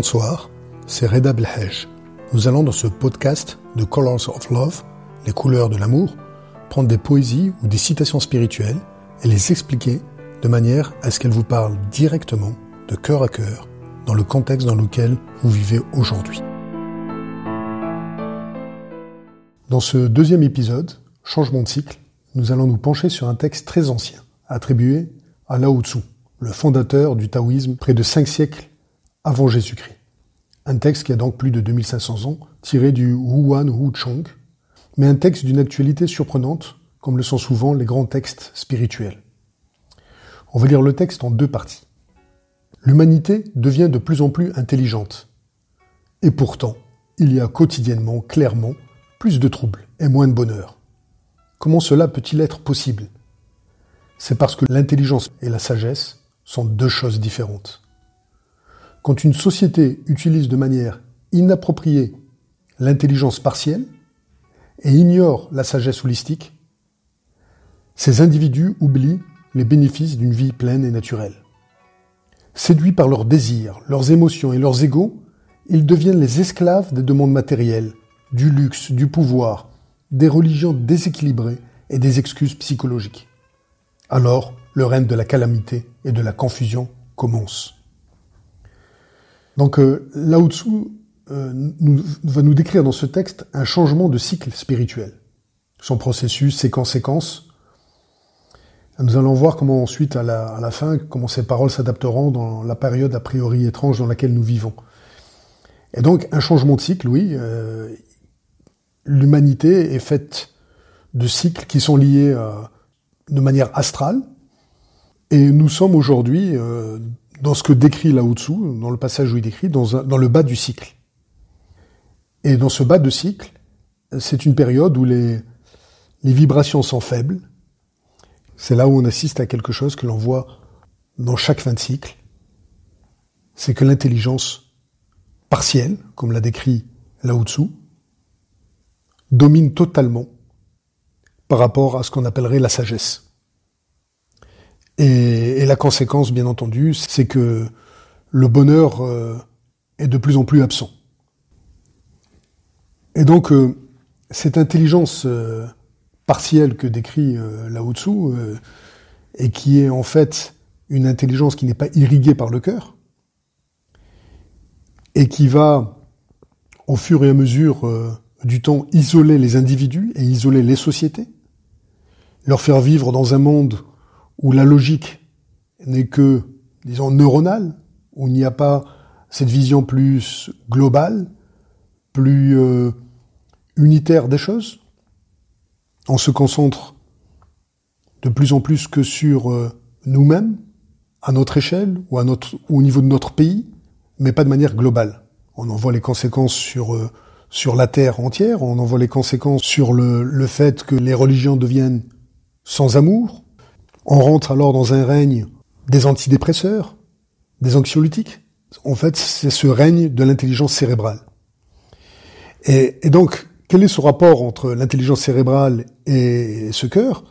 Bonsoir, c'est Reda Belhej. Nous allons dans ce podcast de Colors of Love, les couleurs de l'amour, prendre des poésies ou des citations spirituelles et les expliquer de manière à ce qu'elles vous parlent directement, de cœur à cœur, dans le contexte dans lequel vous vivez aujourd'hui. Dans ce deuxième épisode, Changement de cycle, nous allons nous pencher sur un texte très ancien, attribué à Lao Tzu, le fondateur du taoïsme près de cinq siècles avant Jésus-Christ. Un texte qui a donc plus de 2500 ans, tiré du Huan Hu Chong, mais un texte d'une actualité surprenante, comme le sont souvent les grands textes spirituels. On va lire le texte en deux parties. L'humanité devient de plus en plus intelligente. Et pourtant, il y a quotidiennement, clairement, plus de troubles et moins de bonheur. Comment cela peut-il être possible? C'est parce que l'intelligence et la sagesse sont deux choses différentes. Quand une société utilise de manière inappropriée l'intelligence partielle et ignore la sagesse holistique, ces individus oublient les bénéfices d'une vie pleine et naturelle. Séduits par leurs désirs, leurs émotions et leurs égaux, ils deviennent les esclaves des demandes matérielles, du luxe, du pouvoir, des religions déséquilibrées et des excuses psychologiques. Alors, le règne de la calamité et de la confusion commence. Donc euh, Lao Tzu euh, va nous décrire dans ce texte un changement de cycle spirituel. Son processus, ses conséquences. Nous allons voir comment ensuite, à la, fin, comment ces paroles s'adapteront dans la période a priori étrange dans laquelle nous vivons. Et donc, un changement de cycle, oui. Euh, l'humanité est faite de cycles qui sont liés de manière astrale. Et nous sommes aujourd'hui dans ce que décrit Lao Tzu, dans le passage où il décrit, dans, le bas du cycle. Et dans ce bas de cycle, c'est une période où les, les vibrations sont faibles. C'est là où on assiste à quelque chose que l'on voit dans chaque fin de cycle. C'est que l'intelligence partielle, comme l'a décrit Lao Tzu, domine totalement par rapport à ce qu'on appellerait la sagesse. Et, la conséquence, bien entendu, c'est que le bonheur euh, est de plus en plus absent. Et donc, euh, cette intelligence euh, partielle que décrit Lao Tzu, et qui est en fait une intelligence qui n'est pas irriguée par le cœur, et qui va, au fur et à mesure du temps, isoler les individus et isoler les sociétés, leur faire vivre dans un monde où la logique n'est que, disons, neuronale, où il n'y a pas cette vision plus globale, plus euh, unitaire des choses. On se concentre de plus en plus que sur euh, nous-mêmes, à notre échelle ou, à notre, ou au niveau de notre pays, mais pas de manière globale. On en voit les conséquences sur, euh, sur la Terre entière, on en voit les conséquences sur le, le fait que les religions deviennent sans amour, on rentre alors dans un règne des antidépresseurs, des anxiolytiques. En fait, c'est ce règne de l'intelligence cérébrale. Et, donc, quel est ce rapport entre l'intelligence cérébrale et ce cœur?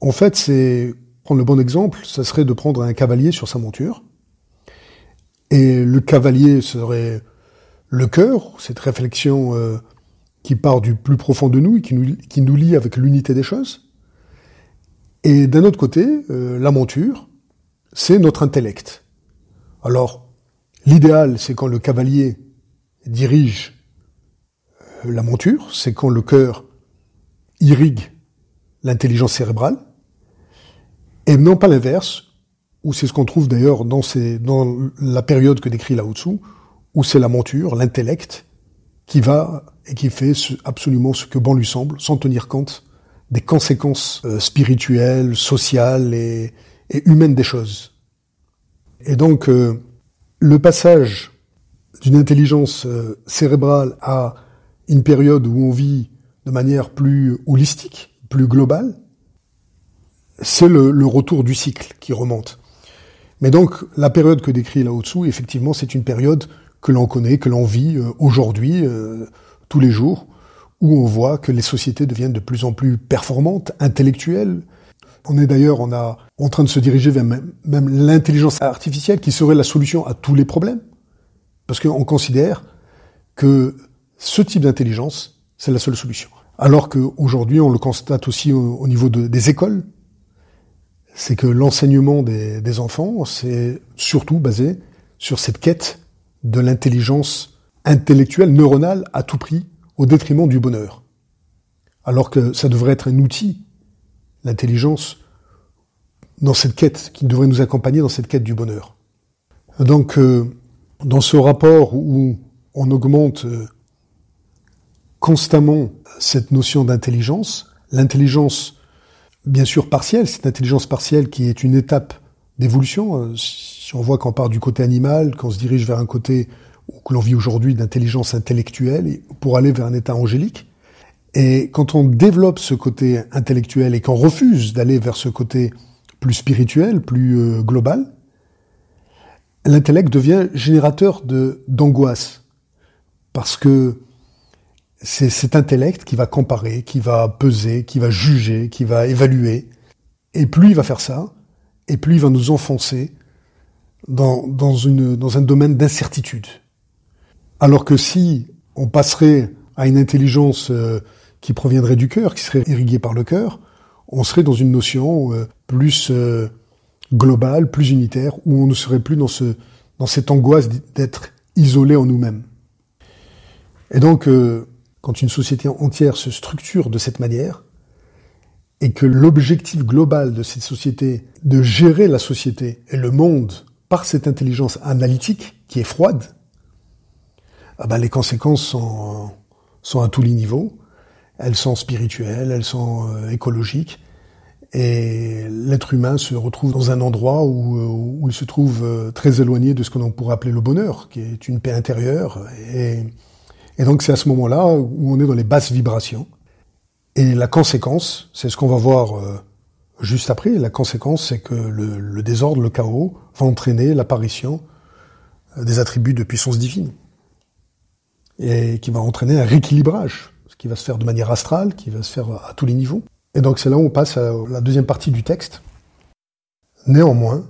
En fait, c'est prendre le bon exemple, ça serait de prendre un cavalier sur sa monture. Et le cavalier serait le cœur, cette réflexion euh, qui part du plus profond de nous et nous, qui nous lie avec l'unité des choses. Et d'un autre côté, euh, la monture, c'est notre intellect. Alors, l'idéal, c'est quand le cavalier dirige euh, la monture, c'est quand le cœur irrigue l'intelligence cérébrale, et non pas l'inverse, où c'est ce qu'on trouve d'ailleurs dans, la période que décrit Lao Tzu, où c'est la monture, l'intellect, qui va et qui fait absolument ce que bon lui semble, sans tenir compte des conséquences euh, spirituelles, sociales et, humaines des choses. Et donc, euh, le passage d'une intelligence euh, cérébrale à une période où on vit de manière plus holistique, plus globale, c'est le, retour du cycle qui remonte. Mais donc, la période que décrit Lao Tzu, effectivement, c'est une période que l'on connaît, que l'on vit aujourd'hui, tous les jours, où on voit que les sociétés deviennent de plus en plus performantes, intellectuelles. On est d'ailleurs en train de se diriger vers même, l'intelligence artificielle qui serait la solution à tous les problèmes. Parce qu'on considère que ce type d'intelligence, c'est la seule solution. Alors qu'aujourd'hui, on le constate aussi au, niveau des écoles, c'est que l'enseignement des, des enfants, c'est surtout basé sur cette quête de l'intelligence intellectuelle, neuronale, à tout prix, au détriment du bonheur. Alors que ça devrait être un outil, l'intelligence, dans cette quête, qui devrait nous accompagner dans cette quête du bonheur. Donc, euh, dans ce rapport où on augmente euh, constamment cette notion d'intelligence, l'intelligence, bien sûr partielle, cette intelligence partielle qui est une étape d'évolution. Euh, si on voit qu'on part du côté animal, qu'on se dirige vers un côté que l'on vit aujourd'hui d'intelligence intellectuelle pour aller vers un état angélique. Et quand on développe ce côté intellectuel et qu'on refuse d'aller vers ce côté plus spirituel, plus euh, global, l'intellect devient générateur de d'angoisse parce que c'est cet intellect qui va comparer, qui va peser, qui va juger, qui va évaluer. Et plus il va faire ça, et plus il va nous enfoncer dans un domaine d'incertitude. Alors que si on passerait à une intelligence euh, qui proviendrait du cœur, qui serait irriguée par le cœur, on serait dans une notion euh, plus euh, globale, plus unitaire, où on ne serait plus dans, ce, dans cette angoisse d'être isolé en nous-mêmes. Et donc, quand une société entière se structure de cette manière, et que l'objectif global de cette société, de gérer la société et le monde par cette intelligence analytique qui est froide, ah ben les conséquences sont, sont à tous les niveaux. Elles sont spirituelles, elles sont euh, écologiques. Et l'être humain se retrouve dans un endroit où, euh, où, il se trouve euh, très éloigné de ce que l'on pourrait appeler le bonheur, qui est une paix intérieure. Et, et donc c'est à ce moment-là où on est dans les basses vibrations. Et la conséquence, c'est ce qu'on va voir juste après, la conséquence, c'est que le, le, désordre, le chaos, va entraîner l'apparition des attributs de puissance divine et qui va entraîner un rééquilibrage, ce qui va se faire de manière astrale, qui va se faire à tous les niveaux. Et donc c'est là où on passe à la deuxième partie du texte. Néanmoins,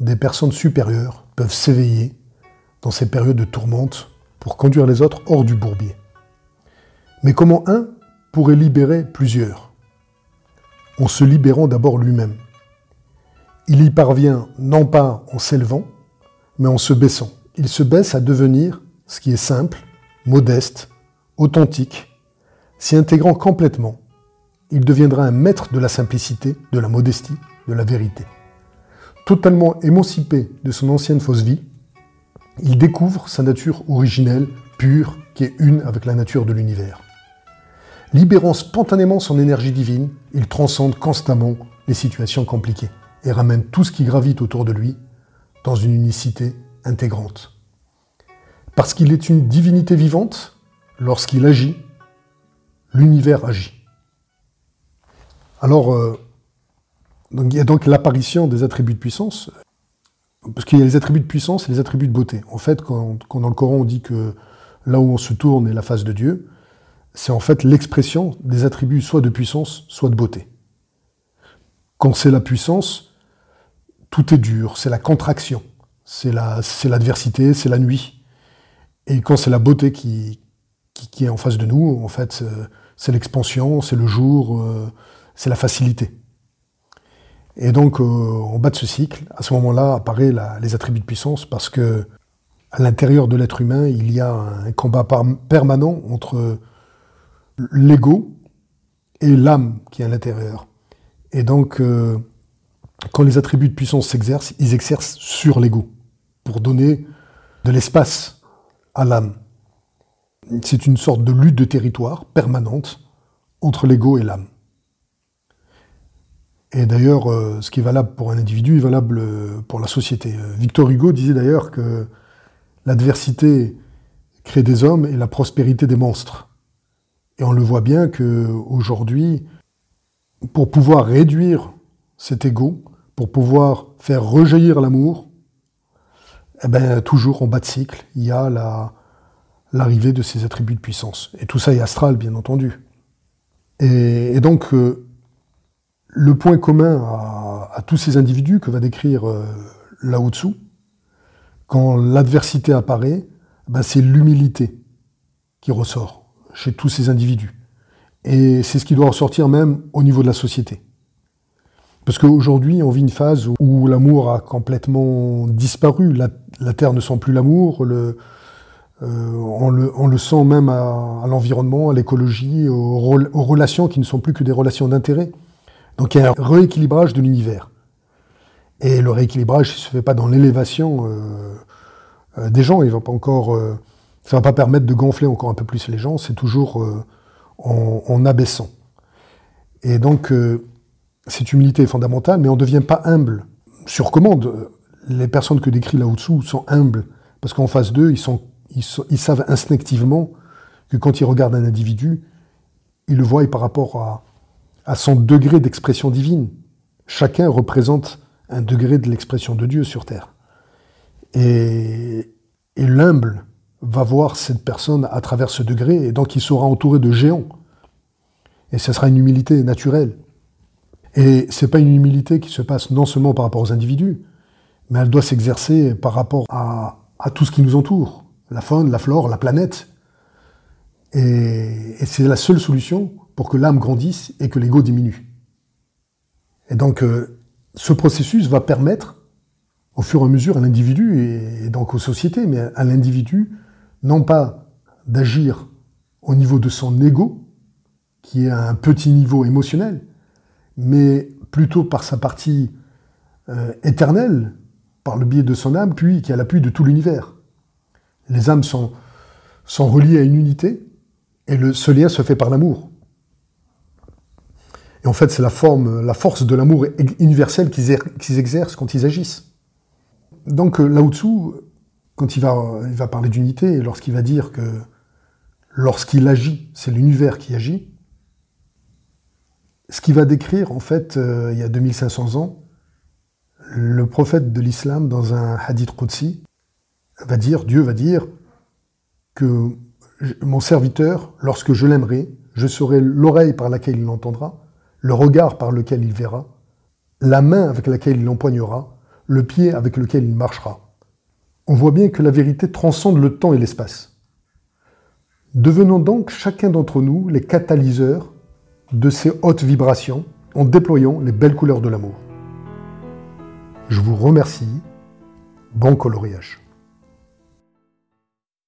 des personnes supérieures peuvent s'éveiller dans ces périodes de tourmente pour conduire les autres hors du bourbier. Mais comment un pourrait libérer plusieurs? En se libérant d'abord lui-même. Il y parvient non pas en s'élevant, mais en se baissant. Il se baisse à devenir ce qui est simple, modeste, authentique, s'y intégrant complètement, il deviendra un maître de la simplicité, de la modestie, de la vérité. Totalement émancipé de son ancienne fausse vie, il découvre sa nature originelle, pure, qui est une avec la nature de l'univers. Libérant spontanément son énergie divine, il transcende constamment les situations compliquées et ramène tout ce qui gravite autour de lui dans une unicité intégrante. Parce qu'il est une divinité vivante, lorsqu'il agit, l'univers agit. Alors, euh, il y a donc l'apparition des attributs de puissance, parce qu'il y a les attributs de puissance et les attributs de beauté. En fait, quand, dans le Coran on dit que là où on se tourne est la face de Dieu, c'est en fait l'expression des attributs soit de puissance, soit de beauté. Quand c'est la puissance, tout est dur, c'est la contraction, c'est l'adversité, c'est la nuit. Et quand c'est la beauté qui, qui, est en face de nous, en fait, c'est l'expansion, c'est le jour, euh, c'est la facilité. Et donc, euh, en bas de ce cycle, à ce moment-là, apparaissent les attributs de puissance parce que à l'intérieur de l'être humain, il y a un combat permanent entre l'ego et l'âme qui est à l'intérieur. Et donc, euh, quand les attributs de puissance s'exercent, ils exercent sur l'ego pour donner de l'espace à l'âme. C'est une sorte de lutte de territoire permanente entre l'ego et l'âme. Et d'ailleurs, euh, ce qui est valable pour un individu est valable euh, pour la société. Euh, Victor Hugo disait d'ailleurs que l'adversité crée des hommes et la prospérité des monstres. Et on le voit bien que aujourd'hui, pour pouvoir réduire cet ego, pour pouvoir faire rejaillir l'amour, eh ben, toujours en bas de cycle, il y a la, l'arrivée de ces attributs de puissance. Et tout ça est astral, bien entendu. Et, donc, euh, le point commun à, tous ces individus que va décrire euh, Tzu, quand l'adversité apparaît, ben, c'est l'humilité qui ressort chez tous ces individus. Et c'est ce qui doit ressortir même au niveau de la société. Parce qu'aujourd'hui, on vit une phase où l'amour a complètement disparu. La, Terre ne sent plus l'amour. Euh, on, le, sent même à, l'environnement, à l'écologie, aux, relations qui ne sont plus que des relations d'intérêt. Donc il y a un rééquilibrage de l'univers. Et le rééquilibrage ne se fait pas dans l'élévation euh, euh, des gens. Il va pas encore, ça va pas permettre de gonfler encore un peu plus les gens. C'est toujours en, en, abaissant. Et donc cette humilité est fondamentale, mais on ne devient pas humble sur commande. Les personnes que décrit Tzu sont humbles, parce qu'en face d'eux, ils, ils, savent instinctivement que quand ils regardent un individu, ils le voient par rapport à, son degré d'expression divine. Chacun représente un degré de l'expression de Dieu sur Terre. Et, et l'humble va voir cette personne à travers ce degré, et donc il sera entouré de géants. Et ce sera une humilité naturelle. Et c'est pas une humilité qui se passe non seulement par rapport aux individus, mais elle doit s'exercer par rapport à, tout ce qui nous entoure, la faune, la flore, la planète. Et, c'est la seule solution pour que l'âme grandisse et que l'ego diminue. Et donc, euh, ce processus va permettre, au fur et à mesure, à l'individu et, donc aux sociétés, mais à l'individu, non pas d'agir au niveau de son ego, qui est un petit niveau émotionnel, mais plutôt par sa partie euh, éternelle, par le biais de son âme, puis qui a l'appui de tout l'univers. Les âmes sont, reliées à une unité, et ce lien se fait par l'amour. Et en fait, c'est la force de l'amour universel qu'ils exercent quand ils agissent. Donc euh, Lao Tzu, quand il va parler d'unité, lorsqu'il va dire que lorsqu'il agit, c'est l'univers qui agit, ce qui va décrire, en fait, euh, il y a 2500 ans, le prophète de l'islam, dans un hadith Qudsi, va dire, Dieu va dire que mon serviteur, lorsque je l'aimerai, je serai l'oreille par laquelle il l'entendra, le regard par lequel il verra, la main avec laquelle il l'empoignera, le pied avec lequel il marchera. On voit bien que la vérité transcende le temps et l'espace. Devenons donc chacun d'entre nous les catalyseurs de ces hautes vibrations en déployant les belles couleurs de l'amour. Je vous remercie. Bon coloriage.